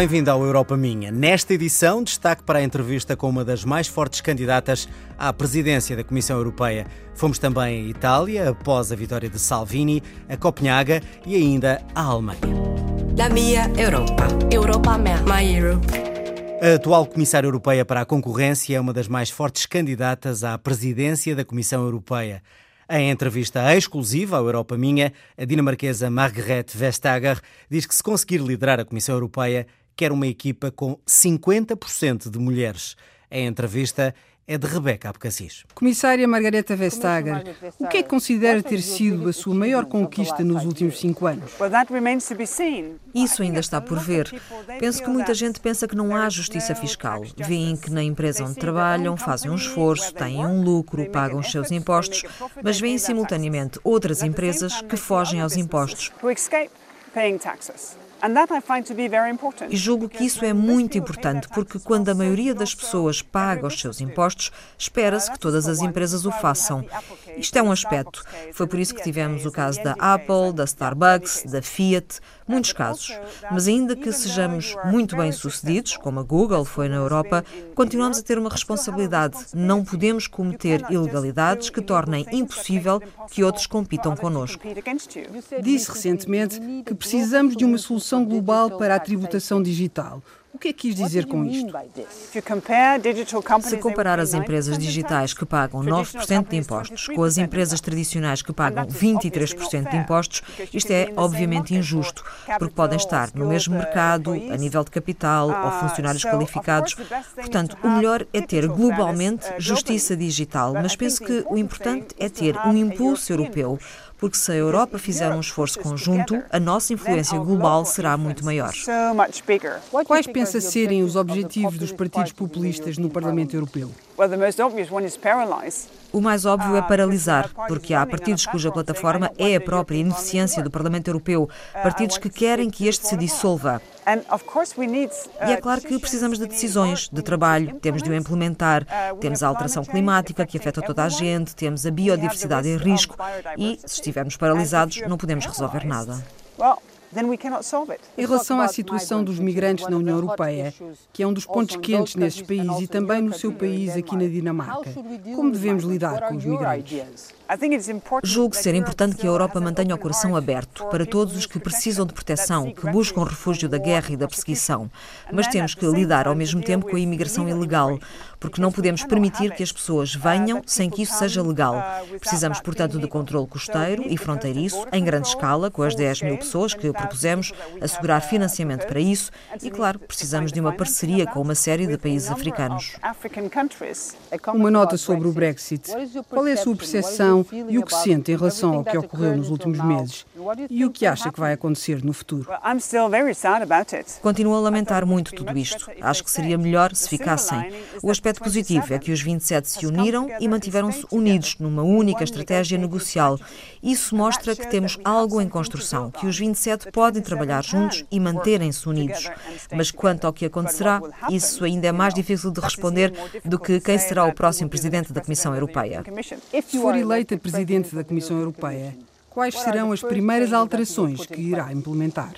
Bem-vindo ao Europa Minha. Nesta edição, destaque para a entrevista com uma das mais fortes candidatas à presidência da Comissão Europeia. Fomos também a Itália, após a vitória de Salvini, a Copenhaga e ainda a Alemanha. La mia Europa. Europa minha. My Europe. A atual Comissária Europeia para a Concorrência é uma das mais fortes candidatas à presidência da Comissão Europeia. Em entrevista exclusiva ao Europa Minha, a dinamarquesa Margrethe Vestager diz que se conseguir liderar a Comissão Europeia, quer uma equipa com 50% de mulheres. Em entrevista é de Rebeca Abcacis. Comissária Margareta Vestager, o que é que considera ter sido a sua maior conquista nos últimos cinco anos? Isso ainda está por ver. Penso que muita gente pensa que não há justiça fiscal. Vêem que na empresa onde trabalham, fazem um esforço, têm um lucro, pagam os seus impostos, mas veem simultaneamente outras empresas que fogem aos impostos. E julgo que isso é muito importante, porque quando a maioria das pessoas paga os seus impostos, espera-se que todas as empresas o façam. Isto é um aspecto. Foi por isso que tivemos o caso da Apple, da Starbucks, da Fiat, muitos casos. Mas ainda que sejamos muito bem-sucedidos, como a Google foi na Europa, continuamos a ter uma responsabilidade. Não podemos cometer ilegalidades que tornem impossível que outros compitam connosco. Disse recentemente que precisamos de uma solução global para a tributação digital. O que é que quis dizer com isto? Se comparar as empresas digitais que pagam 9% de impostos com as empresas tradicionais que pagam 23% de impostos, isto é obviamente injusto, porque podem estar no mesmo mercado, a nível de capital ou funcionários qualificados. Portanto, o melhor é ter globalmente justiça digital, mas penso que o importante é ter um impulso europeu porque se a Europa fizer um esforço conjunto, a nossa influência global será muito maior. Quais pensa serem os objetivos dos partidos populistas no Parlamento Europeu? O mais óbvio é paralisar, porque há partidos cuja plataforma é a própria ineficiência do Parlamento Europeu, partidos que querem que este se dissolva. E é claro que precisamos de decisões, de trabalho, temos de o implementar. Temos a alteração climática que afeta toda a gente, temos a biodiversidade em risco. E, se estivermos paralisados, não podemos resolver nada. Em relação à situação dos migrantes na União Europeia, que é um dos pontos quentes nesses países e também no seu país, aqui na Dinamarca, como devemos lidar com os migrantes? Julgo ser importante que a Europa mantenha o coração aberto para todos os que precisam de proteção, que buscam refúgio da guerra e da perseguição. Mas temos que lidar ao mesmo tempo com a imigração ilegal, porque não podemos permitir que as pessoas venham sem que isso seja legal. Precisamos, portanto, de controle costeiro e fronteiriço, em grande escala, com as 10 mil pessoas que propusemos, assegurar financiamento para isso e, claro, precisamos de uma parceria com uma série de países africanos. Uma nota sobre o Brexit. Qual é a sua percepção? e o que sente em relação ao que ocorreu nos últimos meses e o que acha que vai acontecer no futuro. Continuo a lamentar muito tudo isto. Acho que seria melhor se ficassem. O aspecto positivo é que os 27 se uniram e mantiveram-se unidos numa única estratégia negocial. Isso mostra que temos algo em construção, que os 27 podem trabalhar juntos e manterem-se unidos. Mas quanto ao que acontecerá, isso ainda é mais difícil de responder do que quem será o próximo presidente da Comissão Europeia. Se for eleita presidente da Comissão Europeia, quais serão as primeiras alterações que irá implementar?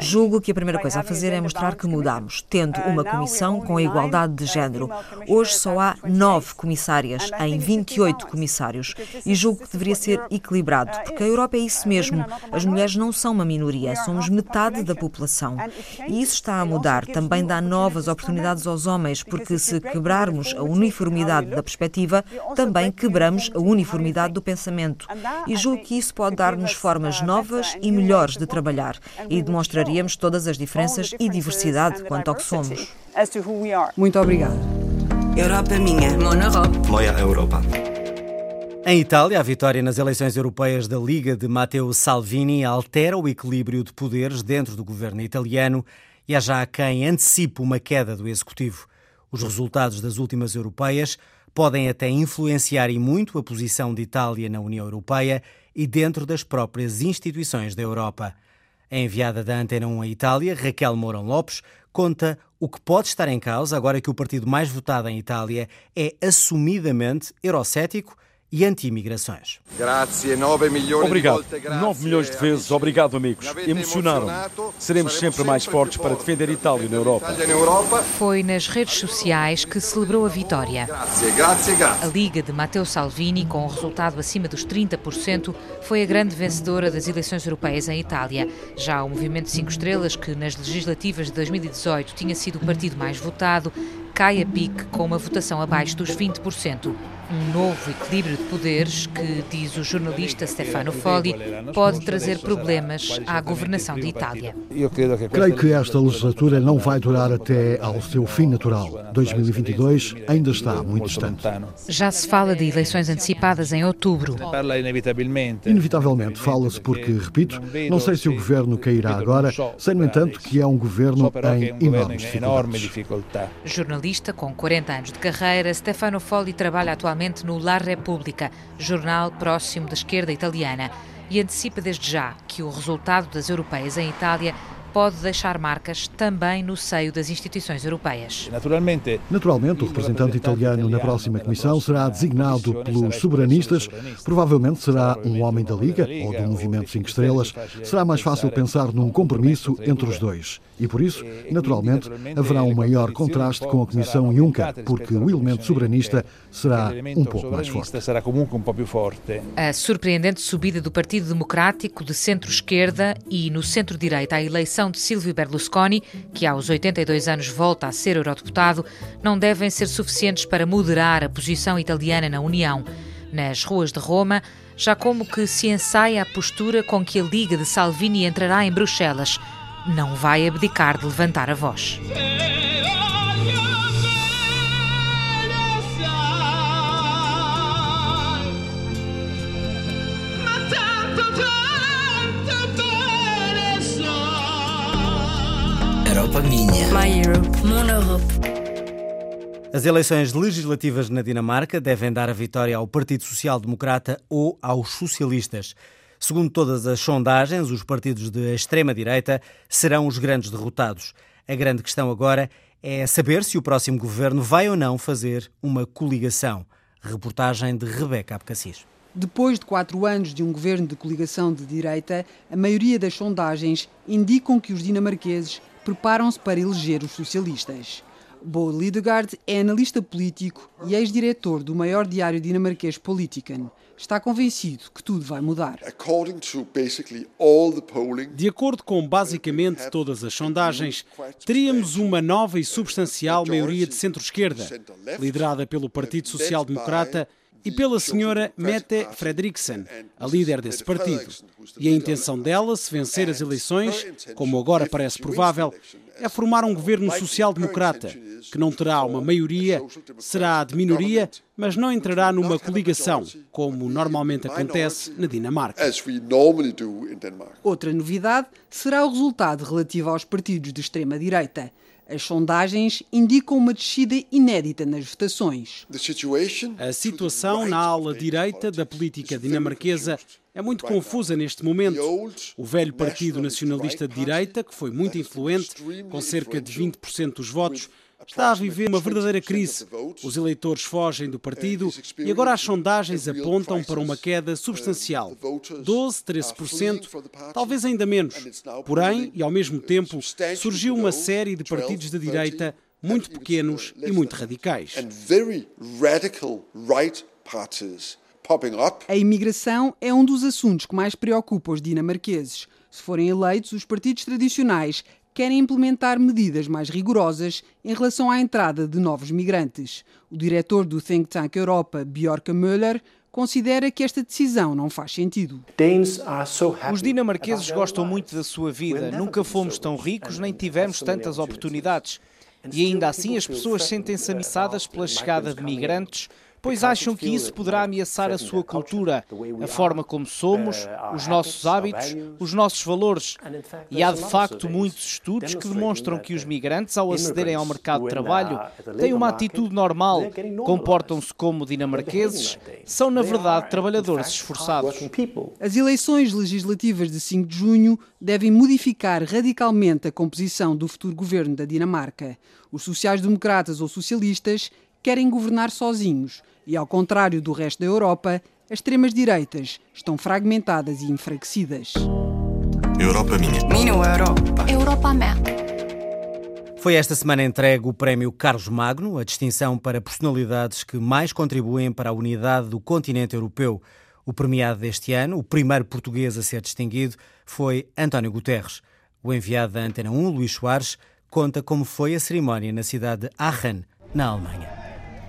Julgo que a primeira coisa a fazer é mostrar que mudamos, tendo uma comissão com a igualdade de género. Hoje só há nove comissárias em 28 comissários e julgo que deveria ser equilibrado, porque a Europa é isso mesmo. As mulheres não são uma minoria, somos metade da população. E isso está a mudar. Também dá novas oportunidades aos homens, porque se quebrarmos a uniformidade da perspectiva, também quebramos a uniformidade do pensamento. E julgo que isso pode dar-nos formas novas e melhores de trabalhar e demonstraríamos todas as diferenças e diversidade quanto ao que somos. Muito obrigada. Europa minha. Mon Europe. Moja Europa. Em Itália, a vitória nas eleições europeias da Liga de Matteo Salvini altera o equilíbrio de poderes dentro do governo italiano e há já quem antecipe uma queda do executivo. Os resultados das últimas europeias podem até influenciar e muito a posição de Itália na União Europeia e dentro das próprias instituições da Europa. A enviada da Antena 1 à Itália, Raquel Mourão Lopes, conta o que pode estar em causa agora que o partido mais votado em Itália é assumidamente eurocético e anti-imigrações. Obrigado. 9 milhões de vezes. Obrigado, amigos. Emocionaram-me. Seremos sempre mais fortes para defender a Itália na Europa. Foi nas redes sociais que celebrou a vitória. A Liga de Matteo Salvini, com um resultado acima dos 30%, foi a grande vencedora das eleições europeias em Itália. Já o Movimento 5 Estrelas, que nas legislativas de 2018 tinha sido o partido mais votado, cai a pique com uma votação abaixo dos 20% um novo equilíbrio de poderes que, diz o jornalista Stefano Folli, pode trazer problemas à governação de Itália. Creio que esta legislatura não vai durar até ao seu fim natural. 2022 ainda está muito distante. Já se fala de eleições antecipadas em outubro. Inevitavelmente fala-se porque, repito, não sei se o governo cairá agora, sei, no entanto, que é um governo em enormes dificuldades. Jornalista com 40 anos de carreira, Stefano Folli trabalha atualmente atualmente no La Repubblica, jornal próximo da esquerda italiana, e antecipa desde já que o resultado das europeias em Itália pode deixar marcas também no seio das instituições europeias. Naturalmente, Naturalmente o representante italiano na próxima comissão será designado pelos soberanistas, provavelmente será um homem da Liga ou do Movimento 5 Estrelas. Será mais fácil pensar num compromisso entre os dois. E por isso, naturalmente, haverá um maior contraste com a Comissão Juncker, porque o elemento soberanista será um pouco mais forte. A surpreendente subida do Partido Democrático de centro-esquerda e no centro-direita à eleição de Silvio Berlusconi, que aos 82 anos volta a ser eurodeputado, não devem ser suficientes para moderar a posição italiana na União. Nas ruas de Roma, já como que se ensaia a postura com que a Liga de Salvini entrará em Bruxelas. Não vai abdicar de levantar a voz. Europa minha. My Europe. Mon Europe. As eleições legislativas na Dinamarca devem dar a vitória ao Partido Social Democrata ou aos socialistas. Segundo todas as sondagens, os partidos de extrema-direita serão os grandes derrotados. A grande questão agora é saber se o próximo governo vai ou não fazer uma coligação. Reportagem de Rebeca Abcacis. Depois de quatro anos de um governo de coligação de direita, a maioria das sondagens indicam que os dinamarqueses preparam-se para eleger os socialistas. Bo Lidegaard é analista político e ex-diretor do maior diário dinamarquês Politiken. Está convencido que tudo vai mudar. De acordo com basicamente todas as sondagens, teríamos uma nova e substancial maioria de centro-esquerda, liderada pelo Partido Social Democrata e pela senhora Mette Frederiksen, a líder desse partido. E a intenção dela, se vencer as eleições, como agora parece provável, é formar um governo social-democrata, que não terá uma maioria, será de minoria, mas não entrará numa coligação, como normalmente acontece na Dinamarca. Outra novidade será o resultado relativo aos partidos de extrema-direita. As sondagens indicam uma descida inédita nas votações. A situação na ala direita da política dinamarquesa é muito confusa neste momento. O velho Partido Nacionalista de Direita, que foi muito influente, com cerca de 20% dos votos, está a viver uma verdadeira crise. Os eleitores fogem do partido e agora as sondagens apontam para uma queda substancial, 12, 13%, talvez ainda menos. Porém, e ao mesmo tempo, surgiu uma série de partidos de direita muito pequenos e muito radicais. A imigração é um dos assuntos que mais preocupa os dinamarqueses. Se forem eleitos, os partidos tradicionais querem implementar medidas mais rigorosas em relação à entrada de novos migrantes. O diretor do Think Tank Europa, Bjorka Müller, considera que esta decisão não faz sentido. Os dinamarqueses gostam muito da sua vida. Nunca fomos tão ricos nem tivemos tantas oportunidades. E ainda assim as pessoas sentem-se ameaçadas pela chegada de migrantes pois acham que isso poderá ameaçar a sua cultura, a forma como somos, uh, os nossos hábitos, os nossos valores. E há de facto muitos estudos que demonstram que os migrantes, ao acederem ao mercado de trabalho, têm uma atitude normal, comportam-se como dinamarqueses, são na verdade trabalhadores esforçados. As eleições legislativas de 5 de junho devem modificar radicalmente a composição do futuro governo da Dinamarca. Os sociais-democratas ou socialistas querem governar sozinhos e, ao contrário do resto da Europa, as extremas-direitas estão fragmentadas e enfraquecidas. Europa minha. Minha Europa. Europa minha. Foi esta semana entregue o Prémio Carlos Magno, a distinção para personalidades que mais contribuem para a unidade do continente europeu. O premiado deste ano, o primeiro português a ser distinguido, foi António Guterres. O enviado da Antena 1, Luís Soares, conta como foi a cerimónia na cidade de Aachen, na Alemanha.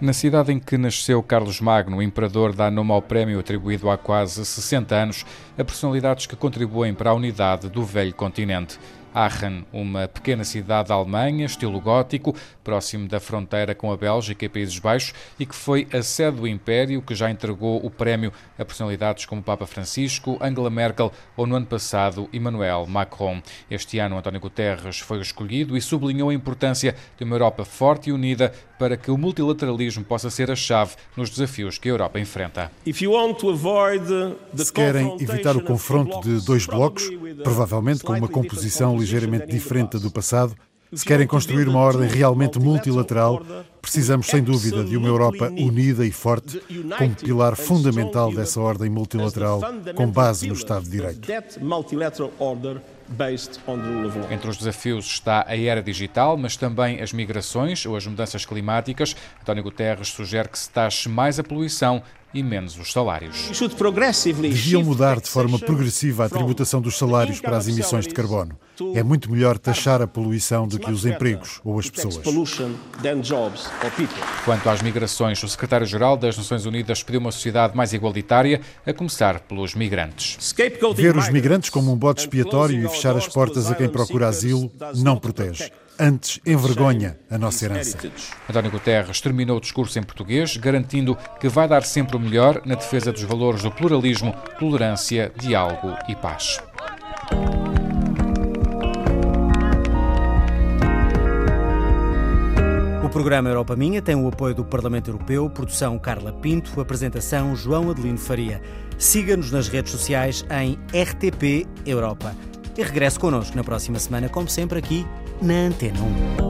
Na cidade em que nasceu Carlos Magno, imperador dá nome ao prémio atribuído há quase 60 anos a personalidades que contribuem para a unidade do velho continente. Aachen, uma pequena cidade da Alemanha, estilo gótico, próximo da fronteira com a Bélgica e Países Baixos, e que foi a sede do Império, que já entregou o prémio a personalidades como Papa Francisco, Angela Merkel ou, no ano passado, Emmanuel Macron. Este ano, António Guterres foi escolhido e sublinhou a importância de uma Europa forte e unida para que o multilateralismo possa ser a chave nos desafios que a Europa enfrenta. Se querem evitar o confronto de dois blocos, provavelmente com uma composição ligeiramente diferente do passado, se querem construir uma ordem realmente multilateral, precisamos sem dúvida de uma Europa unida e forte, como pilar fundamental dessa ordem multilateral com base no Estado de Direito. Entre os desafios está a era digital, mas também as migrações ou as mudanças climáticas. António Guterres sugere que se taxe mais a poluição e menos os salários. Deviam mudar de forma progressiva a tributação dos salários para as emissões de carbono. É muito melhor taxar a poluição do que os empregos ou as pessoas. Quanto às migrações, o secretário-geral das Nações Unidas pediu uma sociedade mais igualitária, a começar pelos migrantes. Ver os migrantes como um bote expiatório e fechar as portas a quem procura asilo não protege antes envergonha a nossa herança. António Guterres terminou o discurso em português, garantindo que vai dar sempre o melhor na defesa dos valores do pluralismo, tolerância, diálogo e paz. O programa Europa Minha tem o apoio do Parlamento Europeu, produção Carla Pinto, apresentação João Adelino Faria. Siga-nos nas redes sociais em RTP Europa. E regresse connosco na próxima semana, como sempre, aqui na Antena 1.